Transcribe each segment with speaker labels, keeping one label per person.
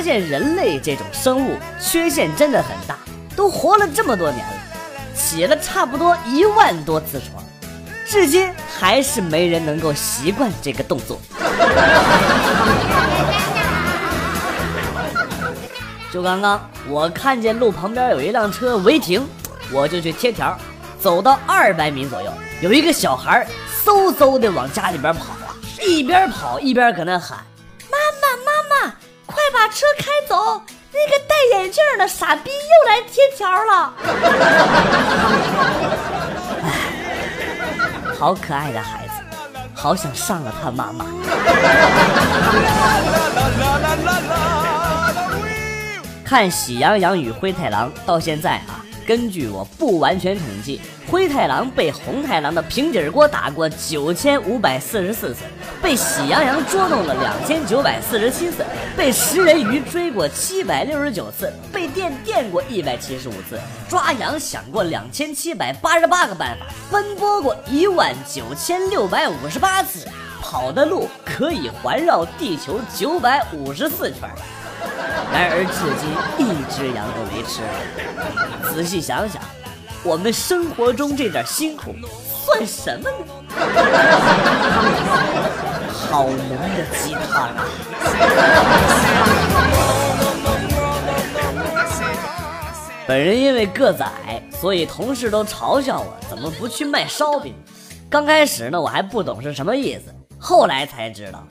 Speaker 1: 发现人类这种生物缺陷真的很大，都活了这么多年了，起了差不多一万多次床，至今还是没人能够习惯这个动作。就刚刚，我看见路旁边有一辆车违停，我就去贴条。走到二百米左右，有一个小孩嗖嗖的往家里边跑啊，一边跑一边搁那喊：“，把车开走！那个戴眼镜的傻逼又来贴条了。”哎，好可爱的孩子，好想上了他妈妈。看《喜羊羊与灰太狼》到现在啊，根据我不完全统计，灰太狼被红太狼的平底锅打过九千五百四十四次，被喜羊羊捉弄了两千九百四十七次，被食人鱼追过七百六十九次，被电电过一百七十五次，抓羊想过两千七百八十八个办法，奔波过一万九千六百五十八次，跑的路可以环绕地球九百五十四圈。然而至今一只羊都没吃。仔细想想，我们生活中这点辛苦算什么呢？好浓的鸡汤啊！本人因为个子矮，所以同事都嘲笑我怎么不去卖烧饼。刚开始呢，我还不懂是什么意思，后来才知道。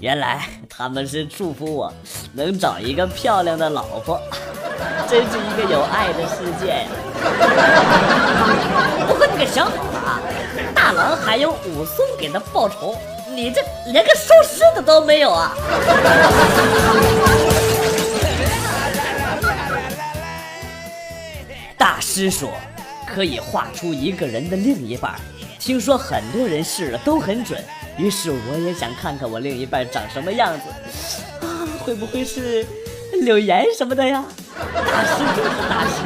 Speaker 1: 原来他们是祝福我能找一个漂亮的老婆，真是一个有爱的世界呀！不过你可想好了啊，大郎还有武松给他报仇，你这连个收尸的都没有啊！大师说，可以画出一个人的另一半，听说很多人试了都很准。于是我也想看看我另一半长什么样子，啊，会不会是柳岩什么的呀？大师就是大师，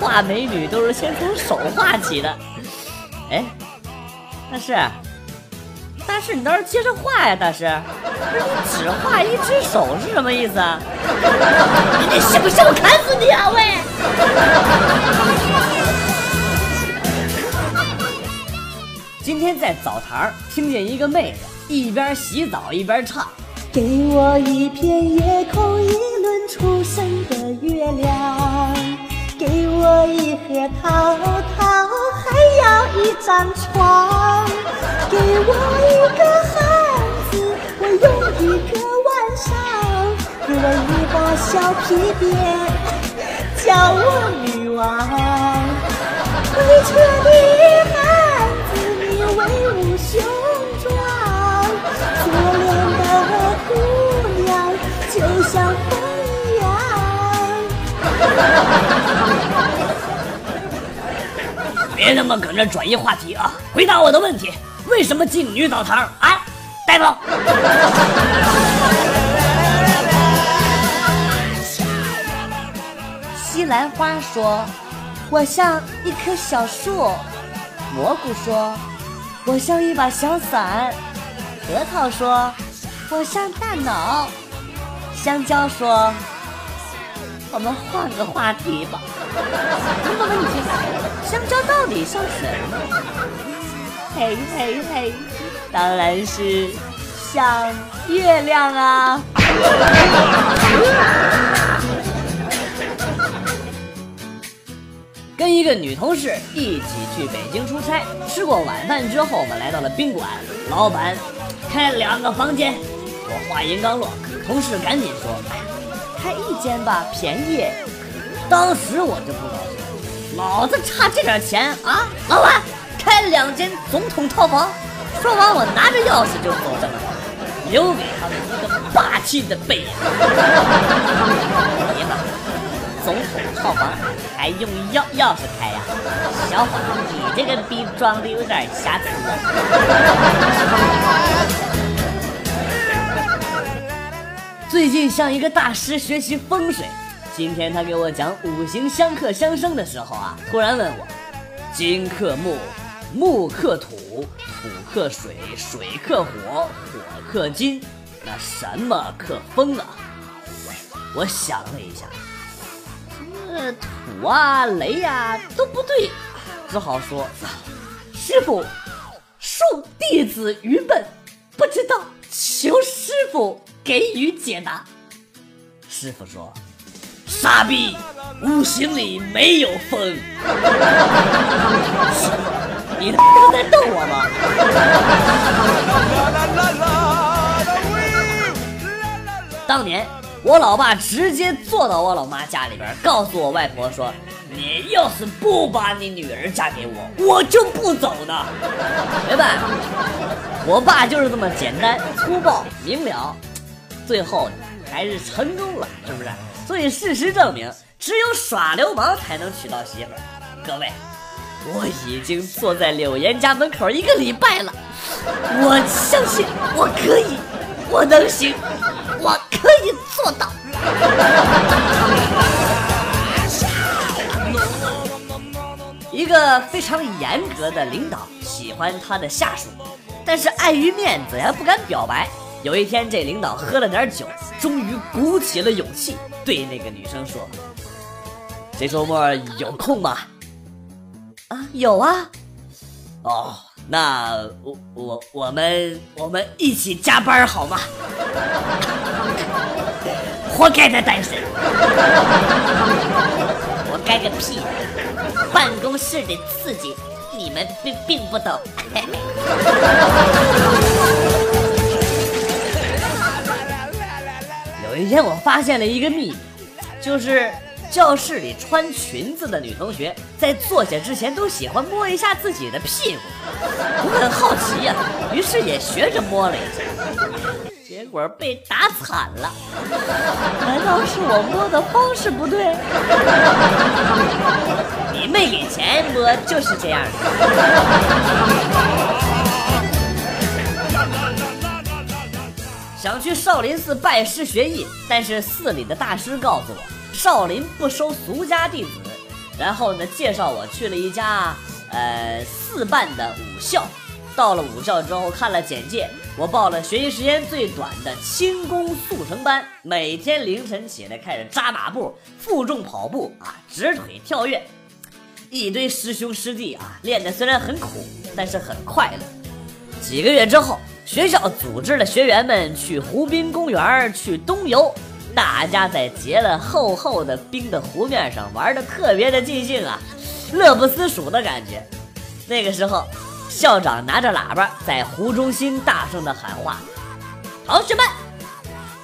Speaker 1: 画美女都是先从手画起的。哎，大师，大师，你倒是接着画呀！大师，不是你只画一只手是什么意思啊？你信不信我砍死你啊？喂！在澡堂听见一个妹子一边洗澡一边唱：“
Speaker 2: 给我一片夜空，一轮初升的月亮，给我一盒桃桃，还要一张床，给我一个汉子，我用一个晚上，给我一把小皮鞭，叫我女王，回车的像风一样。
Speaker 1: 别他妈搁那转移话题啊！回答我的问题：为什么进女澡堂啊？大夫。
Speaker 2: 西兰花说：“我像一棵小树。”蘑菇说。我像一把小伞，核桃说：“我像大脑。”香蕉说：“我们换个话题吧。”那么问题，香蕉到底像什么？嘿嘿嘿，当然是像月亮啊！
Speaker 1: 跟一个女同事一起去北京出差，吃过晚饭之后，我们来到了宾馆。老板开两个房间，我话音刚落，同事赶紧说：“哎呀，开一间吧，便宜。”当时我就不高兴，老子差这点钱啊！老板开两间总统套房。说完，我拿着钥匙就走了，留给他们一个霸气的背影。总统套房还用钥钥匙开呀？小伙子，你这个逼装的有点瑕疵。最近向一个大师学习风水，今天他给我讲五行相克相生的时候啊，突然问我：金克木，木克土，土克水，水克火，火克金，那什么克风啊？我想了一下，这土啊、雷呀都不对，只好说：“师傅，恕弟子愚笨，不知道，求师傅给予解答。”师傅说：“傻逼，五行里没有风。”你他妈在逗我吗？当年我老爸直接坐到我老妈家里边，告诉我外婆说：“你要是不把你女儿嫁给我，我就不走呢。”没办法，我爸就是这么简单、粗暴、明了，最后还是成功了，是不是？所以事实证明，只有耍流氓才能娶到媳妇儿。各位。我已经坐在柳岩家门口一个礼拜了，我相信我可以，我能行，我可以做到。一个非常严格的领导喜欢他的下属，但是碍于面子呀，不敢表白。有一天，这领导喝了点酒，终于鼓起了勇气，对那个女生说：“这周末有空吗？”啊，有啊，哦，那我我我们我们一起加班好吗？活该的单身，活该个屁！办公室的刺激你们并并不懂。有一天我发现了一个秘密，就是。教室里穿裙子的女同学在坐下之前都喜欢摸一下自己的屁股，我很好奇呀，于是也学着摸了一下，结果被打惨了。难道是我摸的方式不对？你没给钱摸就是这样的。想去少林寺拜师学艺，但是寺里的大师告诉我。少林不收俗家弟子，然后呢，介绍我去了一家呃四办的武校。到了武校之后，看了简介，我报了学习时间最短的轻功速成班，每天凌晨起来开始扎马步、负重跑步啊，直腿跳跃，一堆师兄师弟啊，练的虽然很苦，但是很快乐。几个月之后，学校组织了学员们去湖滨公园去冬游。大家在结了厚厚的冰的湖面上玩的特别的尽兴啊，乐不思蜀的感觉。那个时候，校长拿着喇叭在湖中心大声的喊话：“同学们，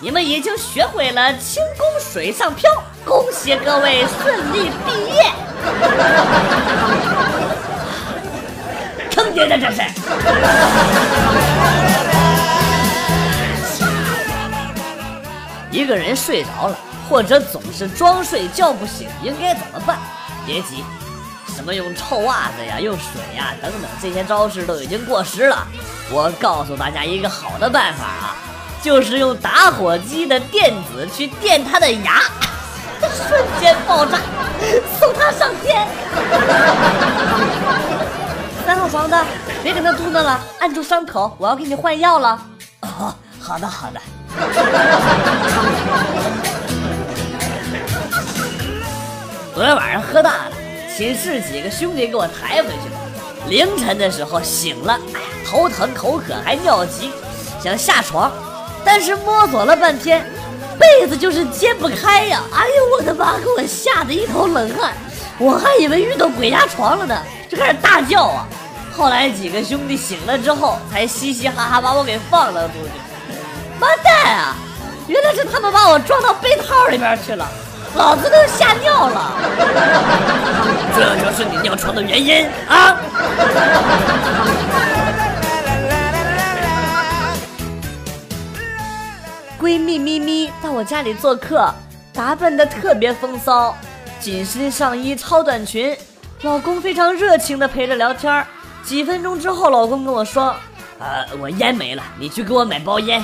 Speaker 1: 你们已经学会了轻功水上漂，恭喜各位顺利毕业！” 坑爹的这是！一个人睡着了，或者总是装睡叫不醒，应该怎么办？别急，什么用臭袜子呀、用水呀等等这些招式都已经过时了。我告诉大家一个好的办法啊，就是用打火机的电子去电他的牙，瞬间爆炸，送他上天。三号床的，别跟他嘟囔了，按住伤口，我要给你换药了。哦，好的好的。昨天晚上喝大了，寝室几个兄弟给我抬回去了。凌晨的时候醒了，哎呀，头疼口渴还尿急，想下床，但是摸索了半天，被子就是揭不开呀！哎呦我的妈，给我吓得一头冷汗，我还以为遇到鬼压床了呢，就开始大叫啊！后来几个兄弟醒了之后，才嘻嘻哈哈把我给放了出去。完蛋啊！原来是他们把我装到被套里边去了，老子都吓尿了。这就是你尿床的原因啊！闺蜜咪咪到我家里做客，打扮的特别风骚，紧身上衣、超短裙，老公非常热情的陪着聊天。几分钟之后，老公跟我说：“呃，我烟没了，你去给我买包烟。”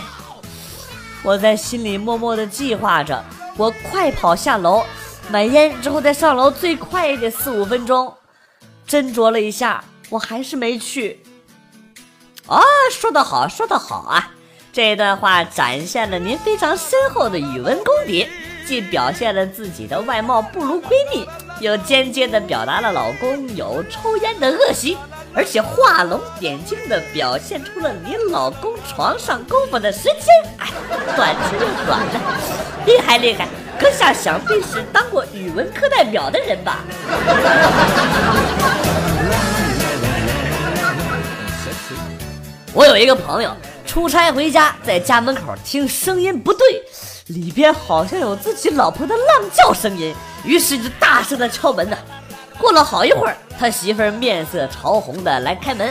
Speaker 1: 我在心里默默的计划着，我快跑下楼买烟，之后再上楼，最快也得四五分钟。斟酌了一下，我还是没去。啊，说得好，说得好啊！这段话展现了您非常深厚的语文功底，既表现了自己的外貌不如闺蜜，又间接的表达了老公有抽烟的恶习，而且画龙点睛的表现出了你老公床上功夫的时间，哎，短之又短的，厉害厉害！阁下想必是当过语文课代表的人吧？我有一个朋友出差回家，在家门口听声音不对，里边好像有自己老婆的浪叫声音，于是就大声的敲门呢。过了好一会儿，他媳妇儿面色潮红的来开门，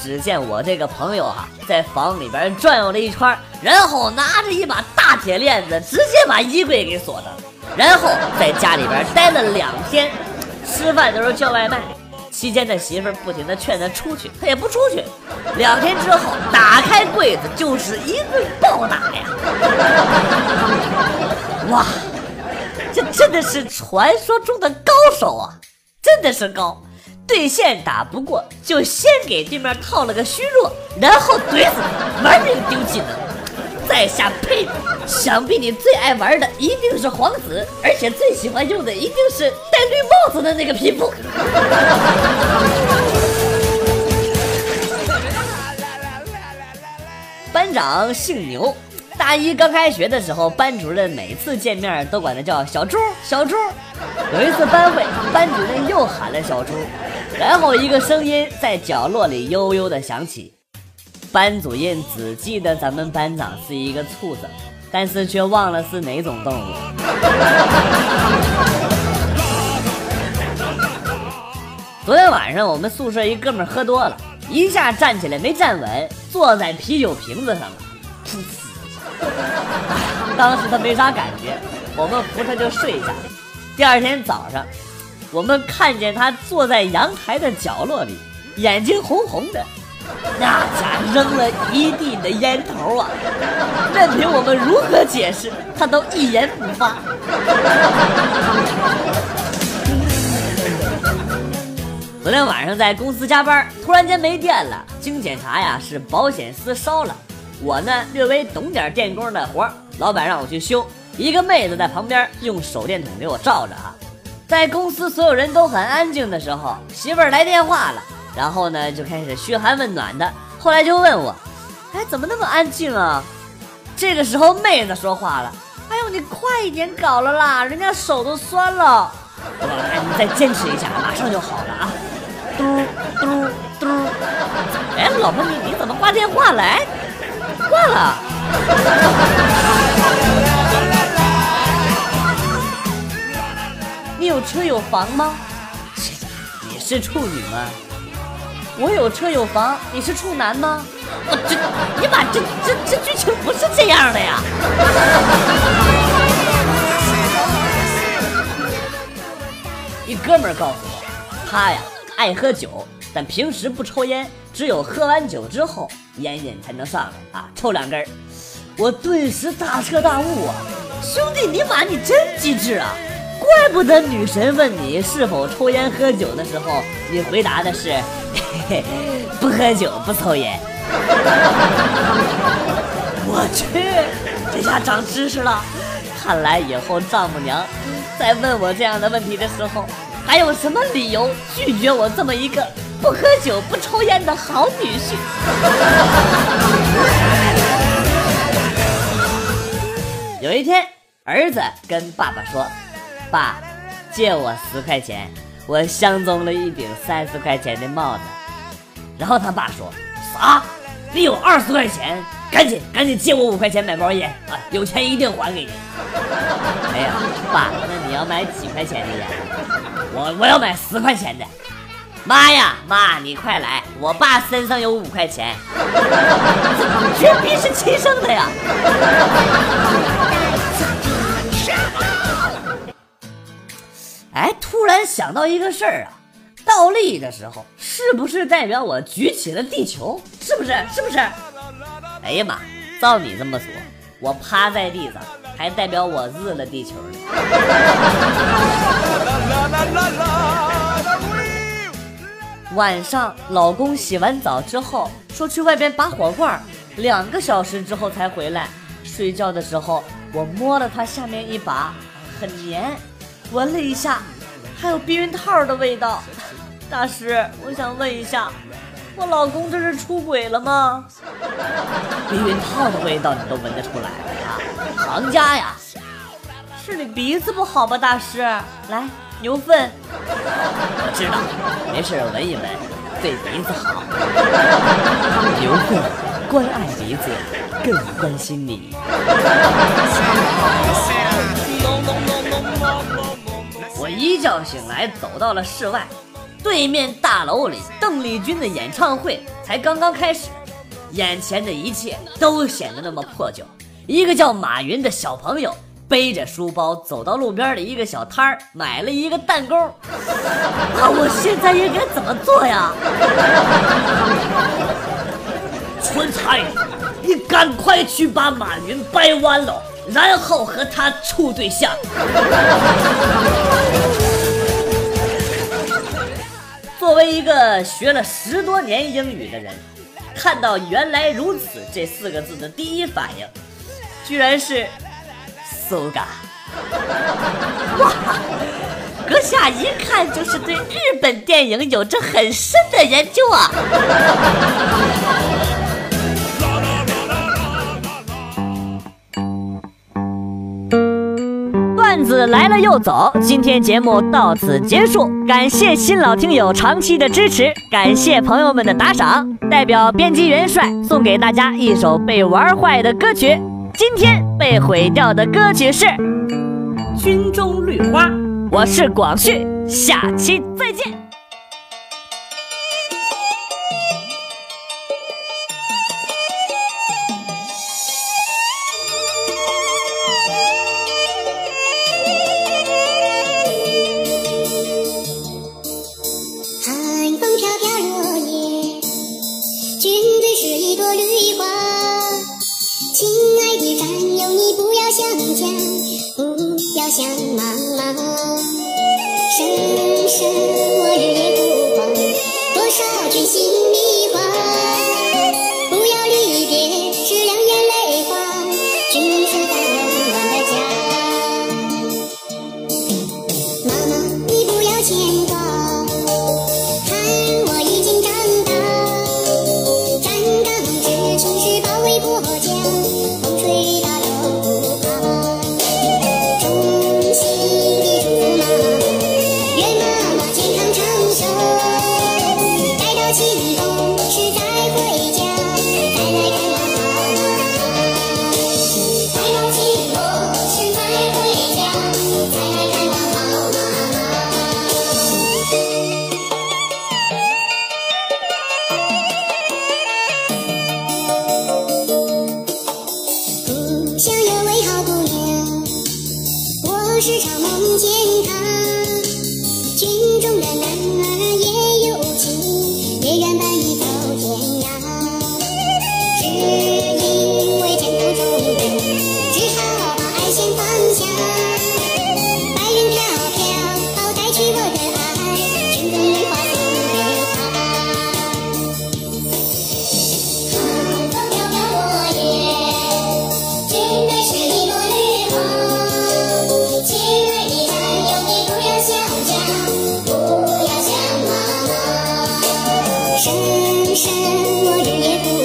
Speaker 1: 只见我这个朋友哈在房里边转悠了一圈，然后拿着一把大铁链子，直接把衣柜给锁上，然后在家里边待了两天，吃饭的时候叫外卖。期间，他媳妇儿不停地劝他出去，他也不出去。两天之后，打开柜子就是一顿暴打呀！哇，这真的是传说中的高手啊！真的是高，对线打不过，就先给对面套了个虚弱，然后怼死他，玩命丢技能。在下呸！想必你最爱玩的一定是皇子，而且最喜欢用的一定是戴绿帽子的那个皮肤。班长姓牛，大一刚开学的时候，班主任每次见面都管他叫小猪。小猪，有一次班会，班主任又喊了小猪，然后一个声音在角落里悠悠的响起。班主任只记得咱们班长是一个畜生，但是却忘了是哪种动物。昨天晚上我们宿舍一哥们喝多了，一下站起来没站稳，坐在啤酒瓶子上了，噗呲！当时他没啥感觉，我们扶他就睡下。第二天早上，我们看见他坐在阳台的角落里，眼睛红红的。那家扔了一地的烟头啊！任凭我们如何解释，他都一言不发。昨天晚上在公司加班，突然间没电了，经检查呀是保险丝烧了。我呢略微懂点电工的活，老板让我去修。一个妹子在旁边用手电筒给我照着啊。在公司所有人都很安静的时候，媳妇儿来电话了。然后呢，就开始嘘寒问暖的。后来就问我：“哎，怎么那么安静啊？”这个时候，妹子说话了：“哎呦，你快一点搞了啦，人家手都酸了。”我说：“哎，你再坚持一下，马上就好了啊！”嘟嘟嘟。哎，老婆，你你怎么挂电话了？哎，挂了。你有车有房吗？你是处女吗？我有车有房，你是处男吗？我这，你把这这这剧情不是这样的呀！一哥们儿告诉我，他呀爱喝酒，但平时不抽烟，只有喝完酒之后烟瘾才能上来啊，抽两根儿。我顿时大彻大悟啊，兄弟你妈你真机智啊！怪不得女神问你是否抽烟喝酒的时候，你回答的是 嘿嘿。不喝酒，不抽烟。我去，这下长知识了。看来以后丈母娘在问我这样的问题的时候，还有什么理由拒绝我这么一个不喝酒、不抽烟的好女婿？有一天，儿子跟爸爸说：“爸，借我十块钱，我相中了一顶三十块钱的帽子。”然后他爸说：“啥？你有二十块钱？赶紧赶紧借我五块钱买包烟啊！有钱一定还给你。”哎呀，爸，那你要买几块钱的烟？我我要买十块钱的。妈呀，妈，你快来！我爸身上有五块钱，绝逼是亲生的呀！哎，突然想到一个事儿啊。倒立的时候，是不是代表我举起了地球？是不是？是不是？哎呀妈！照你这么说，我趴在地上，还代表我日了地球呢。晚上，老公洗完澡之后，说去外边拔火罐，两个小时之后才回来。睡觉的时候，我摸了他下面一把，很黏，闻了一下，还有避孕套的味道。大师，我想问一下，我老公这是出轨了吗？避孕套的味道你都闻得出来啊？行家呀！是你鼻子不好吧，大师？来，牛粪。我知道，没事闻一闻，对鼻子好。牛粪，关爱鼻子，更关心你。我一觉醒来，走到了室外，对面大楼里，邓丽君的演唱会才刚刚开始，眼前的一切都显得那么破旧。一个叫马云的小朋友。背着书包走到路边的一个小摊儿，买了一个弹弓。那我现在应该怎么做呀？春菜，你赶快去把马云掰弯了，然后和他处对象。作为一个学了十多年英语的人，看到“原来如此”这四个字的第一反应，居然是。搜嘎！哇，阁下一看就是对日本电影有着很深的研究啊！段子来了又走，今天节目到此结束，感谢新老听友长期的支持，感谢朋友们的打赏，代表编辑元帅送给大家一首被玩坏的歌曲。今天被毁掉的歌曲是《军中绿花》，我是广旭，下期再见。
Speaker 3: 时常梦见他，军中的男儿。深深，我日夜不。